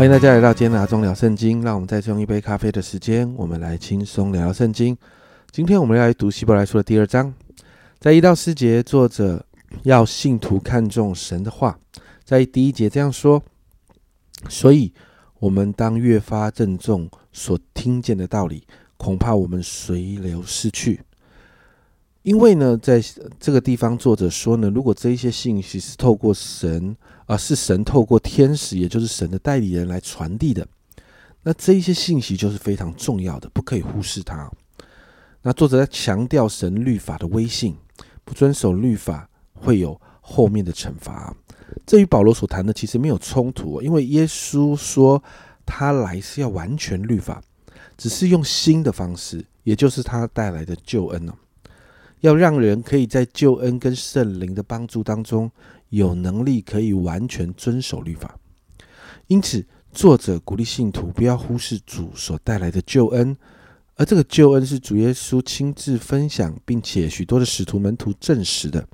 欢迎大家来到今天的阿忠聊圣经。让我们再用一杯咖啡的时间，我们来轻松聊聊圣经。今天我们要来读希伯来书的第二章，在一到四节，作者要信徒看重神的话。在第一节这样说：所以，我们当越发郑重所听见的道理，恐怕我们随流失去。因为呢，在这个地方，作者说呢，如果这一些信息是透过神。啊是神透过天使，也就是神的代理人来传递的。那这一些信息就是非常重要的，不可以忽视它。那作者在强调神律法的威信，不遵守律法会有后面的惩罚。这与保罗所谈的其实没有冲突，因为耶稣说他来是要完全律法，只是用新的方式，也就是他带来的救恩呢，要让人可以在救恩跟圣灵的帮助当中。有能力可以完全遵守律法，因此作者鼓励信徒不要忽视主所带来的救恩，而这个救恩是主耶稣亲自分享，并且许多的使徒门徒证实的，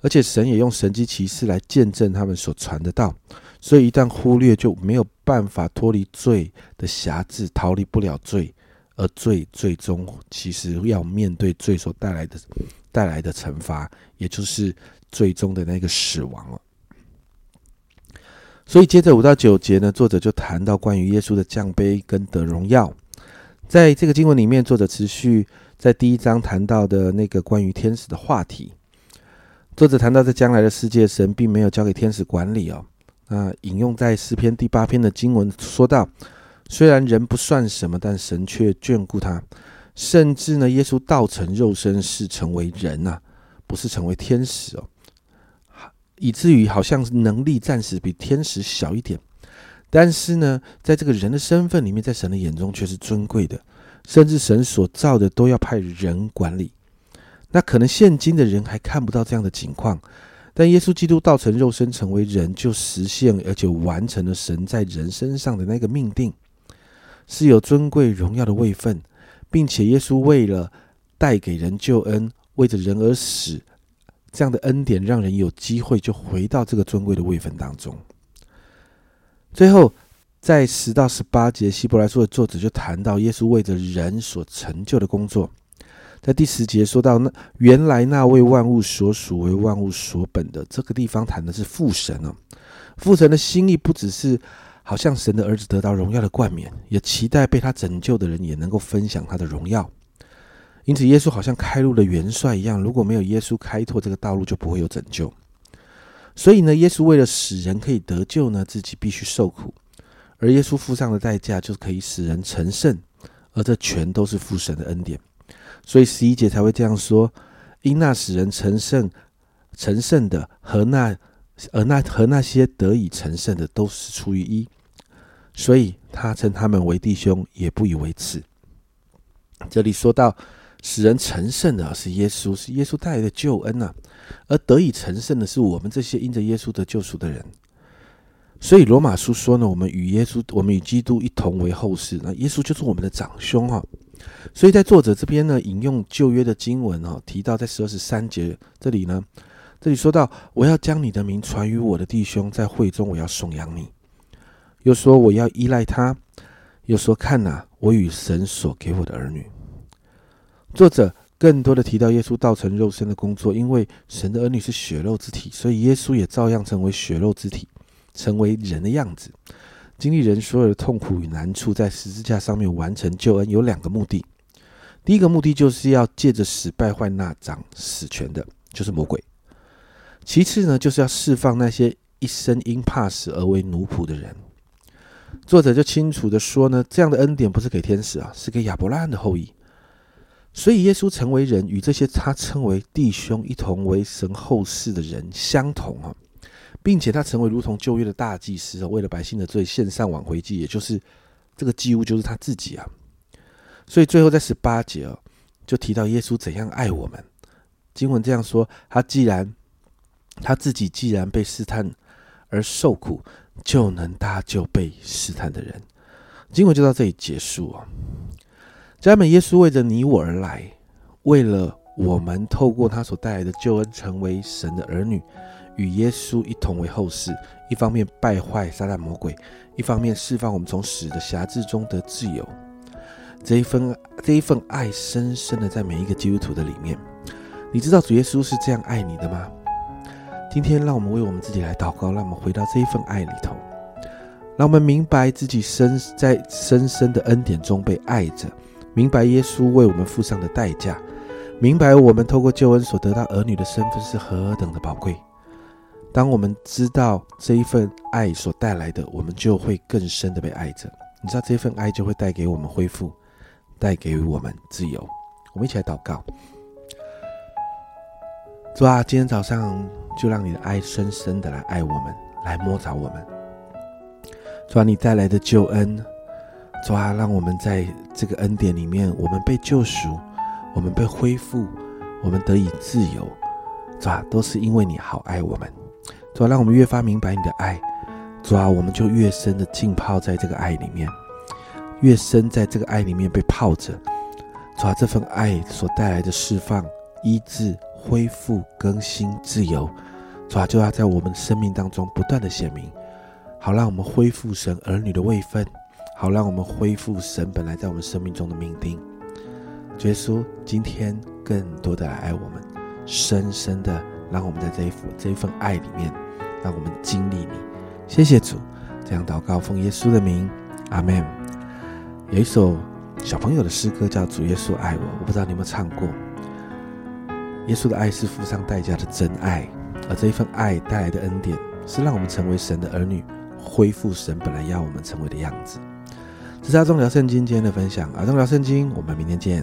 而且神也用神迹奇事来见证他们所传的道，所以一旦忽略就没有办法脱离罪的辖制，逃离不了罪，而罪最终其实要面对罪所带来的带来的惩罚，也就是。最终的那个死亡了，所以接着五到九节呢，作者就谈到关于耶稣的降杯跟得荣耀。在这个经文里面，作者持续在第一章谈到的那个关于天使的话题。作者谈到在将来的世界，神并没有交给天使管理哦。那引用在诗篇第八篇的经文说到，虽然人不算什么，但神却眷顾他，甚至呢，耶稣道成肉身是成为人呐，不是成为天使哦。以至于好像能力暂时比天使小一点，但是呢，在这个人的身份里面，在神的眼中却是尊贵的，甚至神所造的都要派人管理。那可能现今的人还看不到这样的情况，但耶稣基督道成肉身成为人，就实现而且完成了神在人身上的那个命定，是有尊贵荣耀的位分，并且耶稣为了带给人救恩，为着人而死。这样的恩典让人有机会就回到这个尊贵的位分当中。最后，在十到十八节，希伯来书的作者就谈到耶稣为着人所成就的工作。在第十节说到，那原来那位万物所属、为万物所本的这个地方谈的是父神哦。父神的心意不只是好像神的儿子得到荣耀的冠冕，也期待被他拯救的人也能够分享他的荣耀。因此，耶稣好像开路的元帅一样，如果没有耶稣开拓这个道路，就不会有拯救。所以呢，耶稣为了使人可以得救呢，自己必须受苦，而耶稣付上的代价，就是可以使人成圣，而这全都是父神的恩典。所以十一节才会这样说：因那使人成圣、成圣的和那而那和那些得以成圣的，都是出于一，所以他称他们为弟兄，也不以为耻。这里说到。使人成圣的是耶稣，是耶稣带来的救恩呐，而得以成圣的是我们这些因着耶稣得救赎的人。所以罗马书说呢，我们与耶稣，我们与基督一同为后世，那耶稣就是我们的长兄哈。所以在作者这边呢，引用旧约的经文哦，提到在十二十三节这里呢，这里说到我要将你的名传于我的弟兄，在会中我要颂扬你，又说我要依赖他，又说看呐，我与神所给我的儿女。作者更多的提到耶稣道成肉身的工作，因为神的儿女是血肉之体，所以耶稣也照样成为血肉之体，成为人的样子，经历人所有的痛苦与难处，在十字架上面完成救恩。有两个目的，第一个目的就是要借着死败坏那掌死权的，就是魔鬼；其次呢，就是要释放那些一生因怕死而为奴仆的人。作者就清楚的说呢，这样的恩典不是给天使啊，是给亚伯拉罕的后裔。所以，耶稣成为人，与这些他称为弟兄、一同为神后世的人相同啊，并且他成为如同旧约的大祭司，为了百姓的罪献上挽回祭，也就是这个祭物就是他自己啊。所以最后在十八节哦，就提到耶稣怎样爱我们。经文这样说：他既然他自己既然被试探而受苦，就能搭救被试探的人。经文就到这里结束哦。家人们，耶稣为着你我而来，为了我们透过他所带来的救恩，成为神的儿女，与耶稣一同为后世，一方面败坏撒旦魔鬼，一方面释放我们从死的辖制中得自由。这一份这一份爱深深的在每一个基督徒的里面。你知道主耶稣是这样爱你的吗？今天让我们为我们自己来祷告，让我们回到这一份爱里头，让我们明白自己深在深深的恩典中被爱着，明白耶稣为我们付上的代价，明白我们透过救恩所得到儿女的身份是何等的宝贵。当我们知道这一份爱所带来的，我们就会更深的被爱着。你知道这份爱就会带给我们恢复，带给我们自由。我们一起来祷告。主啊，今天早上就让你的爱深深的来爱我们，来摸着我们。主啊，你带来的救恩，主啊，让我们在这个恩典里面，我们被救赎，我们被恢复，我们得以自由。主啊，都是因为你好爱我们。主啊，让我们越发明白你的爱。主啊，我们就越深的浸泡在这个爱里面，越深在这个爱里面被泡着。主啊，这份爱所带来的释放、医治。恢复、更新、自由，主啊，就要在我们生命当中不断的显明，好让我们恢复神儿女的位分，好让我们恢复神本来在我们生命中的命定。耶稣今天更多的来爱我们，深深的让我们在这一份这一份爱里面，让我们经历你。谢谢主，这样祷告奉耶稣的名，阿门。有一首小朋友的诗歌叫《主耶稣爱我》，我不知道你有没有唱过。耶稣的爱是付上代价的真爱，而这一份爱带来的恩典，是让我们成为神的儿女，恢复神本来要我们成为的样子。这是阿忠聊圣经今天的分享，阿忠聊圣经，我们明天见。